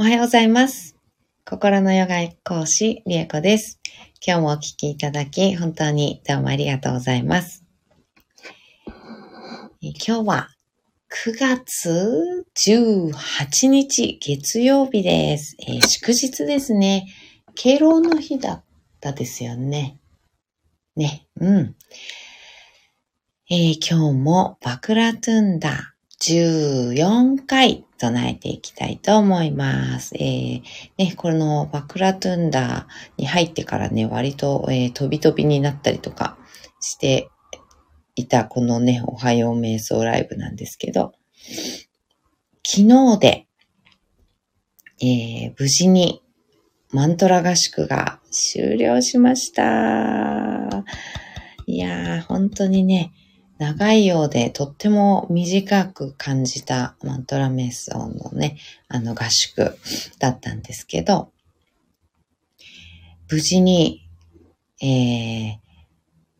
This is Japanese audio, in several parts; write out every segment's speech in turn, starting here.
おはようございます。心のヨガ講師、リエコです。今日もお聴きいただき、本当にどうもありがとうございます。今日は9月18日月曜日です。えー、祝日ですね。敬老の日だったですよね。ね、うん。えー、今日もバクラトゥンダ14回唱えていきたいと思います。えー、ね、このバクラトゥンダーに入ってからね、割と、えー、飛び飛びになったりとかしていたこのね、おはよう瞑想ライブなんですけど、昨日で、えー、無事にマントラ合宿が終了しました。いやー、本当にね、長いようでとっても短く感じたマントラ瞑想のね、あの合宿だったんですけど、無事に、えー、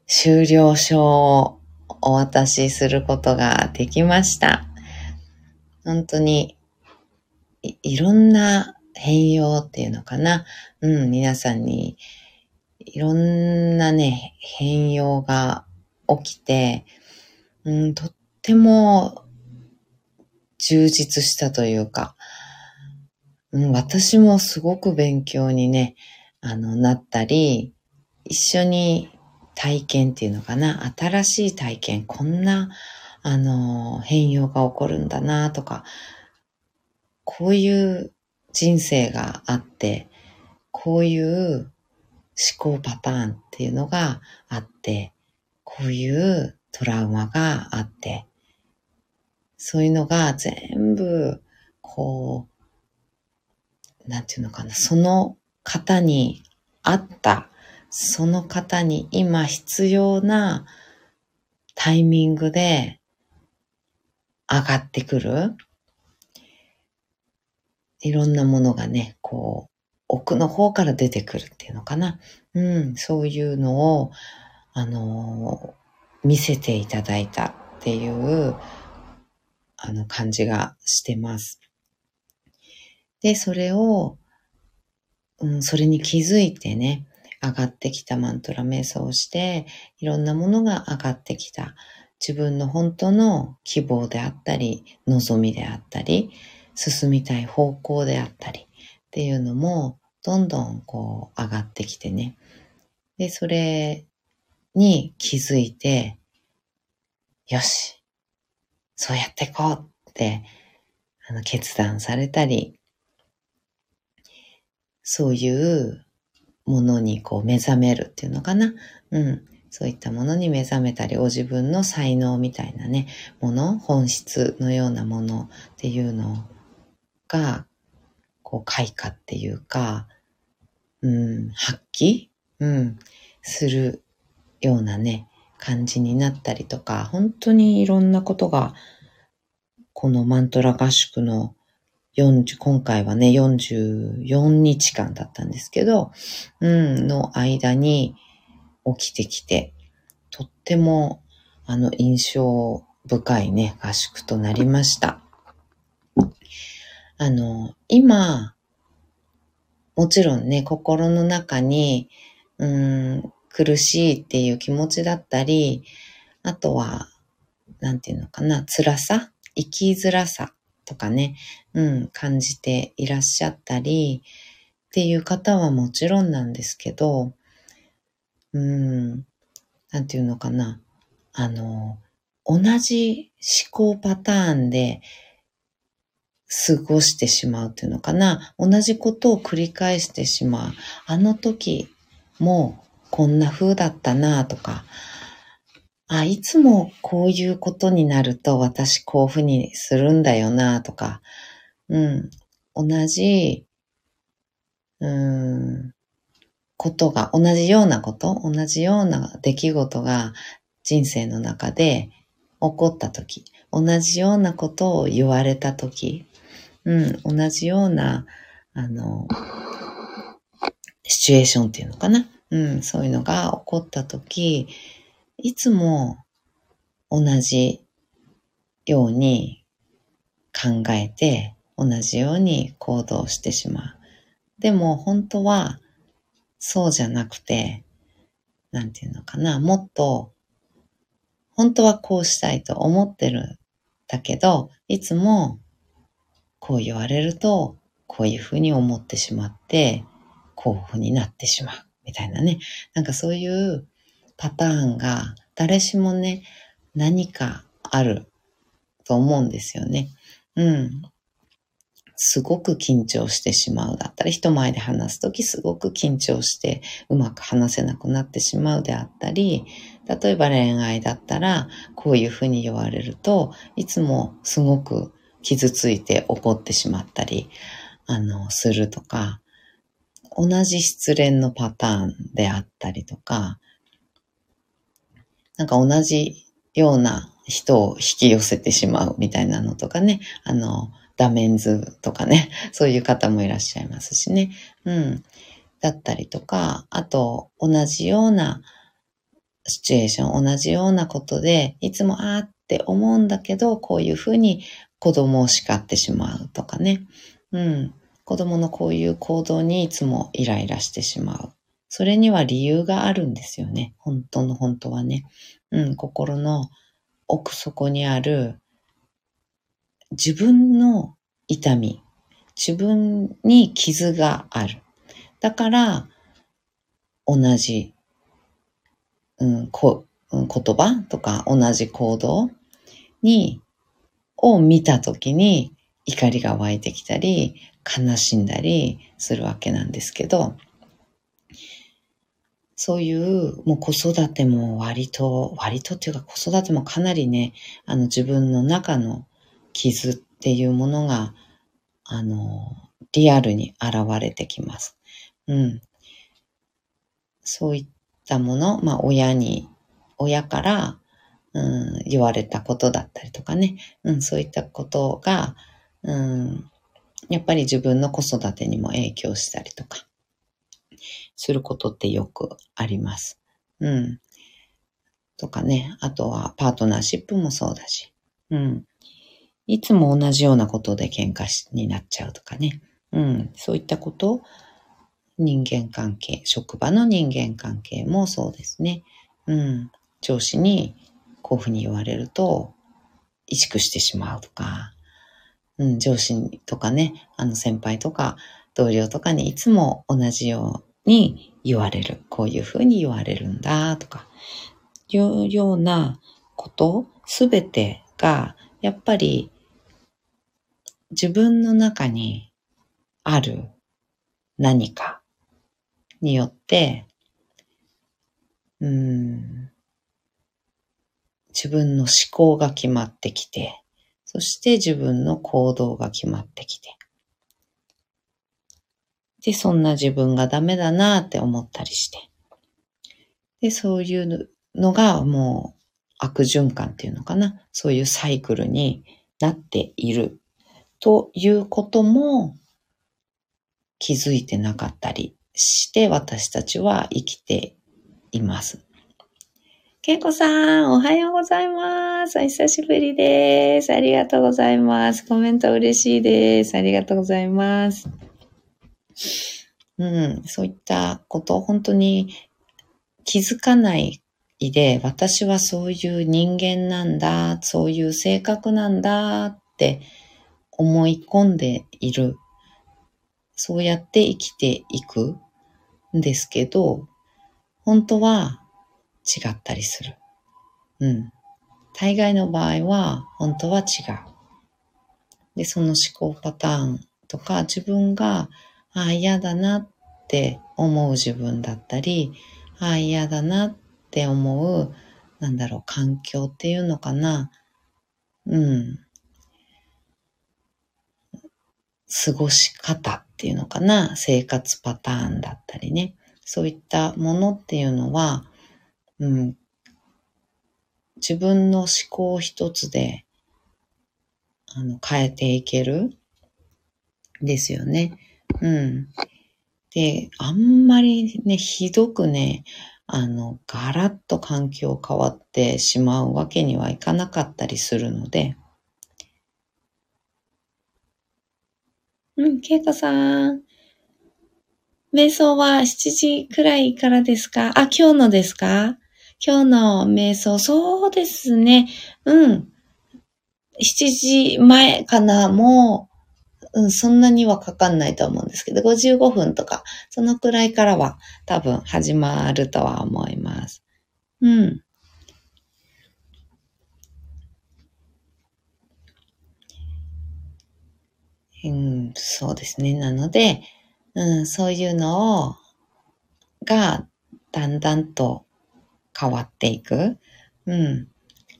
終了証をお渡しすることができました。本当にい、いろんな変容っていうのかな。うん、皆さんにいろんなね、変容が起きて、うん、とっても充実したというか、うん、私もすごく勉強にね、あの、なったり、一緒に体験っていうのかな、新しい体験、こんな、あの、変容が起こるんだなとか、こういう人生があって、こういう思考パターンっていうのがあって、こういうトラウマがあって、そういうのが全部、こう、なんていうのかな、その方に合った、その方に今必要なタイミングで上がってくる。いろんなものがね、こう、奥の方から出てくるっていうのかな。うん、そういうのを、あの見せていただいたっていう、あの感じがしてます。で、それを、うん、それに気づいてね、上がってきたマントラ瞑想をして、いろんなものが上がってきた。自分の本当の希望であったり、望みであったり、進みたい方向であったりっていうのも、どんどんこう上がってきてね。で、それに気づいて、よし、そうやっていこうって、あの、決断されたり、そういうものにこう目覚めるっていうのかな。うん。そういったものに目覚めたり、ご自分の才能みたいなね、もの、本質のようなものっていうのが、こう、開花っていうか、うん、発揮うん、するようなね、感じになったりとか、本当にいろんなことが、このマントラ合宿の40、今回はね、44日間だったんですけど、うん、の間に起きてきて、とっても、あの、印象深いね、合宿となりました。あの、今、もちろんね、心の中に、うん、苦しいっていう気持ちだったり、あとは、なんていうのかな、辛さ？生きづらさとかね、うん、感じていらっしゃったり、っていう方はもちろんなんですけど、うん、なんていうのかな、あの、同じ思考パターンで過ごしてしまうっていうのかな、同じことを繰り返してしまう。あの時もこんな風だったなとか、あ、いつもこういうことになると私こういうふうにするんだよなとか、うん、同じ、うん、ことが、同じようなこと、同じような出来事が人生の中で起こったとき、同じようなことを言われたとき、うん、同じような、あの、シチュエーションっていうのかな。うん、そういうのが起こったとき、いつも同じように考えて同じように行動してしまう。でも本当はそうじゃなくて、なんていうのかな、もっと本当はこうしたいと思ってるんだけど、いつもこう言われると、こういうふうに思ってしまって、こういうふうになってしまう。みたいなね。なんかそういうパターンが誰しもね、何かあると思うんですよね。うん。すごく緊張してしまうだったり、人前で話すときすごく緊張してうまく話せなくなってしまうであったり、例えば恋愛だったら、こういうふうに言われると、いつもすごく傷ついて怒ってしまったり、あの、するとか、同じ失恋のパターンであったりとか、なんか同じような人を引き寄せてしまうみたいなのとかね、あの、ダメンズとかね、そういう方もいらっしゃいますしね。うん。だったりとか、あと、同じようなシチュエーション、同じようなことで、いつもあーって思うんだけど、こういうふうに子供を叱ってしまうとかね。うん。子供のこういう行動にいつもイライラしてしまう。それには理由があるんですよね。本当の本当はね。うん、心の奥底にある自分の痛み、自分に傷がある。だから、同じ、うん、こ言葉とか同じ行動に、を見たときに怒りが湧いてきたり、悲しんだりするわけなんですけど、そういう、もう子育ても割と、割とっていうか子育てもかなりね、あの自分の中の傷っていうものが、あの、リアルに現れてきます。うん。そういったもの、まあ親に、親から、うん、言われたことだったりとかね、うん、そういったことが、うん、やっぱり自分の子育てにも影響したりとか、することってよくあります。うん。とかね。あとはパートナーシップもそうだし。うん。いつも同じようなことで喧嘩になっちゃうとかね。うん。そういったこと、人間関係、職場の人間関係もそうですね。うん。上司にこういうふうに言われると、萎縮してしまうとか、うん、上司とかね、あの先輩とか同僚とかにいつも同じように言われる。こういうふうに言われるんだとか、いうようなことすべてが、やっぱり自分の中にある何かによって、うん、自分の思考が決まってきて、そして自分の行動が決まってきて、で、そんな自分がダメだなって思ったりして。で、そういうのがもう悪循環っていうのかな。そういうサイクルになっているということも気づいてなかったりして私たちは生きています。けいこさん、おはようございます。お久しぶりです。ありがとうございます。コメント嬉しいです。ありがとうございます。うん、そういったこと、本当に気づかないで、私はそういう人間なんだ、そういう性格なんだって思い込んでいる。そうやって生きていくんですけど、本当は違ったりする。うん。大概の場合は本当は違う。で、その思考パターンとか自分がああ、嫌だなって思う自分だったり、ああ、嫌だなって思う、なんだろう、環境っていうのかな。うん。過ごし方っていうのかな。生活パターンだったりね。そういったものっていうのは、うん、自分の思考一つで、あの、変えていける？ですよね。うん。で、あんまりね、ひどくね、あの、ガラッと環境変わってしまうわけにはいかなかったりするので、うん、ケイコさん。瞑想は7時くらいからですか？あ、今日のですか？今日の瞑想、そうですね。うん。7時前かなもう、うん、そんなにはかかんないと思うんですけど、55分とか、そのくらいからは多分始まるとは思います。うん。うん、そうですね。なので、うん、そういうのを、が、だんだんと変わっていく、うん、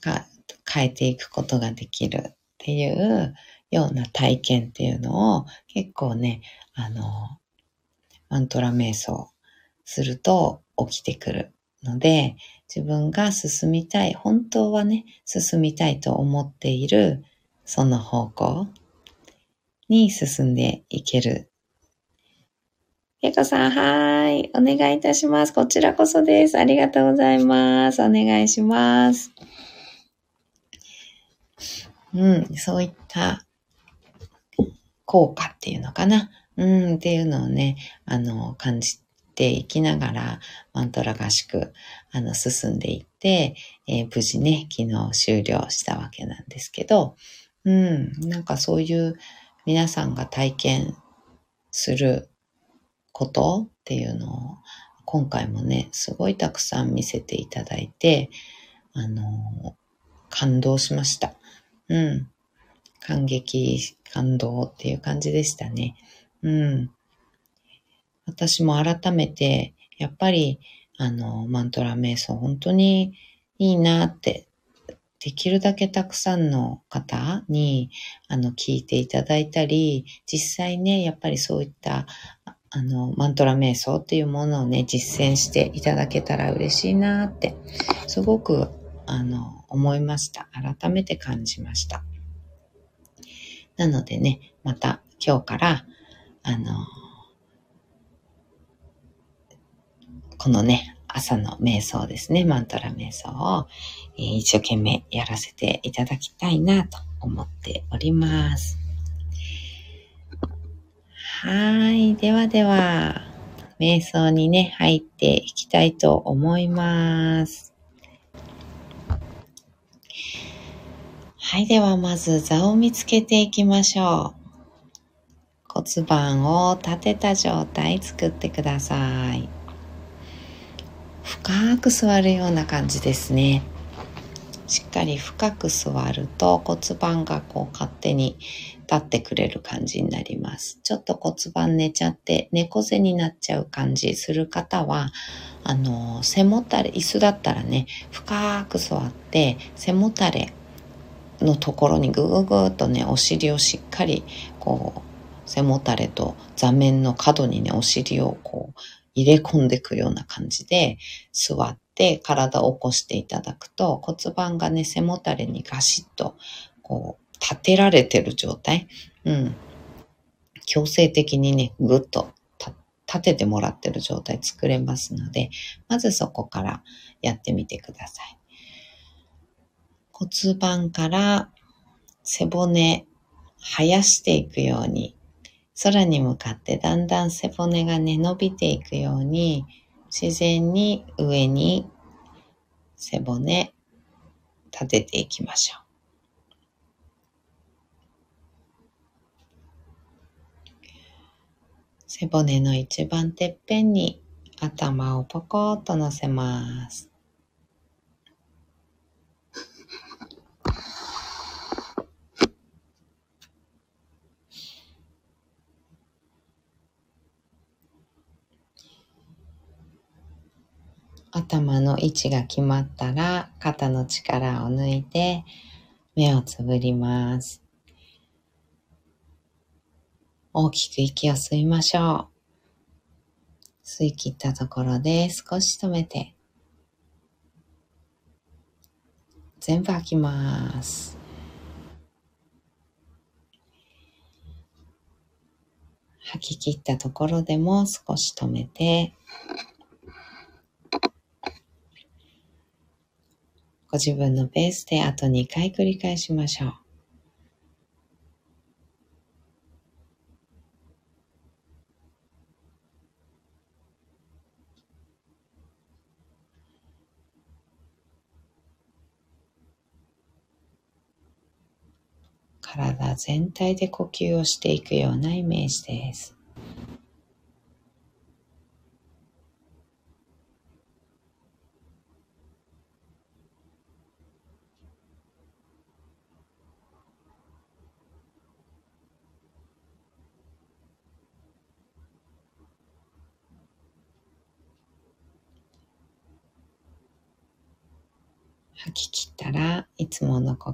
が、変えていくことができるっていうような体験っていうのを結構ね、あの、マントラ瞑想すると起きてくるので、自分が進みたい、本当はね、進みたいと思っているその方向に進んでいける。けこさん、はい。お願いいたします。こちらこそです。ありがとうございます。お願いします。うん、そういった効果っていうのかな。うん、っていうのをね、あの、感じていきながら、マントラ合宿、あの、進んでいって、えー、無事ね、昨日終了したわけなんですけど、うん、なんかそういう皆さんが体験することっていうのを今回もね、すごいたくさん見せていただいて、あの、感動しました。うん。感激、感動っていう感じでしたね。うん。私も改めて、やっぱり、あの、マントラ瞑想、本当にいいなってできるだけたくさんの方に、あの、聞いていただいたり、実際ね、やっぱりそういった、あの、マントラ瞑想っていうものをね、実践していただけたら嬉しいなって、すごく、あの、思いました。改めて感じました。なのでね、また今日から、あの、このね、朝の瞑想ですね、マントラ瞑想を、えー、一生懸命やらせていただきたいなと思っております。はい。ではでは、瞑想にね、入っていきたいと思います。はい。では、まず座を見つけていきましょう。骨盤を立てた状態作ってください。深く座るような感じですね。しっかり深く座ると骨盤がこう勝手に立ってくれる感じになります。ちょっと骨盤寝ちゃって猫背になっちゃう感じする方は、あの、背もたれ、椅子だったらね、深く座って背もたれのところにぐぐぐっとね、お尻をしっかりこう背もたれと座面の角にね、お尻をこう入れ込んでいくような感じで座って体を起こしていただくと骨盤がね、背もたれにガシッとこう立てられてる状態。うん。強制的にね、ぐっと立ててもらってる状態作れますので、まずそこからやってみてください。骨盤から背骨、生やしていくように空に向かってだんだん背骨がね、伸びていくように、自然に上に背骨立てていきましょう。背骨の一番てっぺんに頭をポコッと乗せます。頭の位置が決まったら肩の力を抜いて目をつぶります。大きく息を吸いましょう。吸い切ったところで少し止めて全部吐きます。吐き切ったところでも少し止めてご自分のペースであと2回繰り返しましょう。体全体で呼吸をしていくようなイメージです。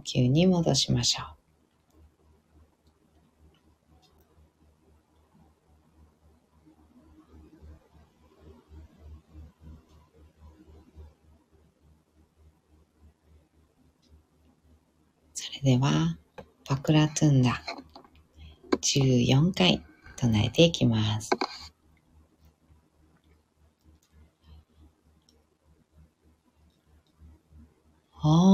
吸に戻しましょう。それでは、パクラトゥンダ14回唱えていきます。Om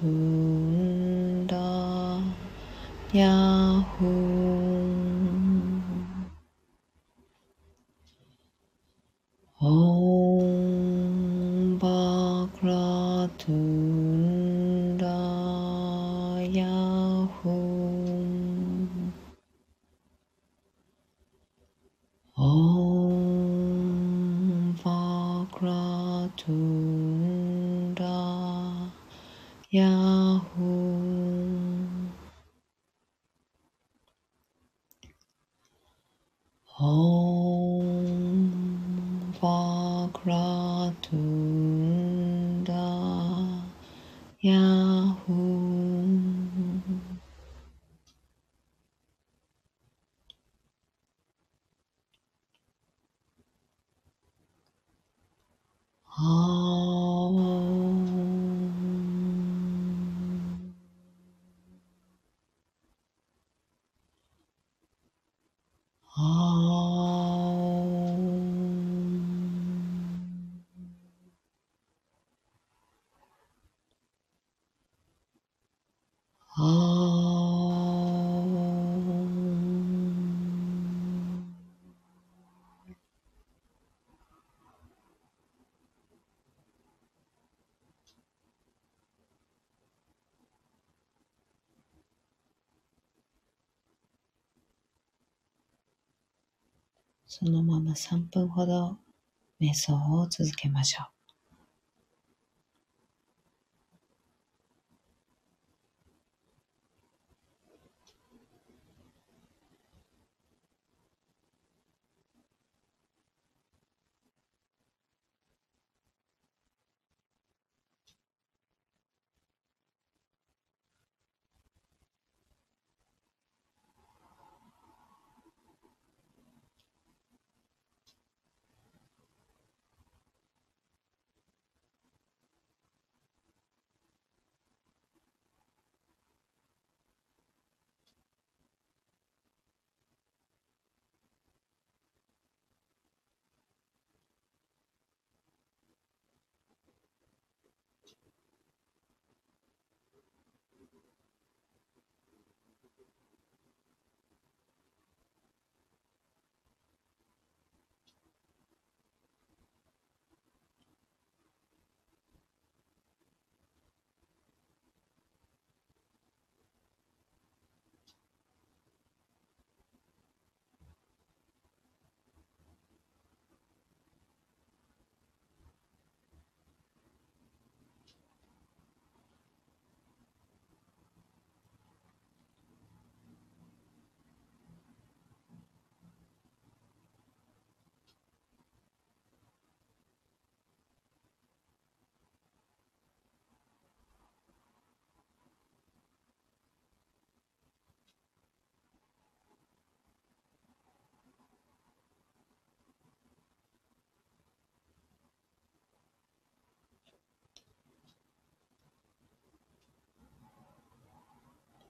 尊大雅呼。そのまま3分ほど瞑想を続けましょう。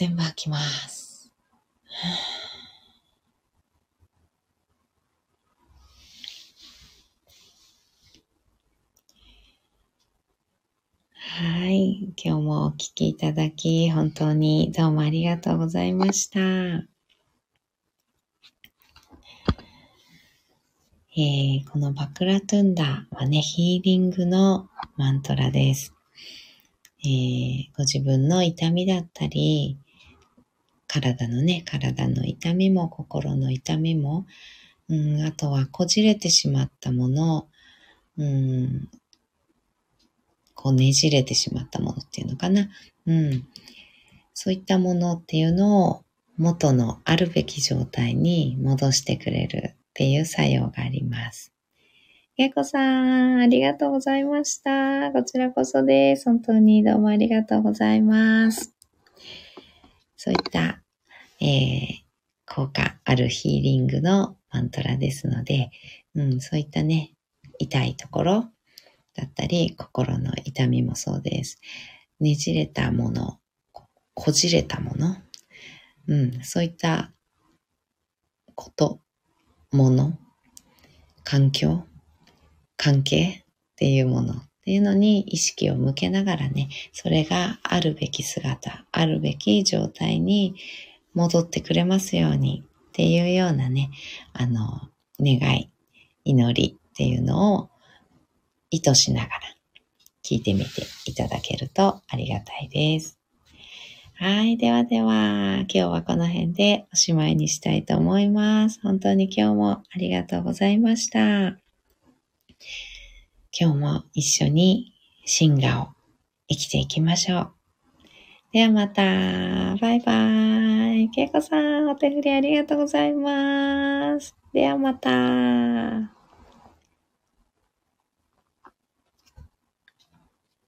全部吐きます。はい。今日もお聞きいただき、本当にどうもありがとうございました。えー、このバクラトゥンダはね、ヒーリングのマントラです。えー、ご自分の痛みだったり、体のね、体の痛みも心の痛みも、うん、あとはこじれてしまったもの、うん、こうねじれてしまったものっていうのかな。うん。そういったものっていうのを元のあるべき状態に戻してくれるっていう作用があります。けいこさん、ありがとうございました。こちらこそです。本当にどうもありがとうございます。そういった、えー、効果あるヒーリングのマントラですので、うん、そういったね、痛いところだったり、心の痛みもそうです。ねじれたもの、こじれたもの、うん、そういったこと、もの、環境、関係っていうものっていうのに意識を向けながらね、それがあるべき姿、あるべき状態に戻ってくれますようにっていうようなね、あの、願い、祈りっていうのを意図しながら聞いてみていただけるとありがたいです。はい。ではでは、今日はこの辺でおしまいにしたいと思います。本当に今日もありがとうございました。今日も一緒に進化を生きていきましょう。ではまた、バイバイ。けいこさん、お手振りありがとうございます。ではまた。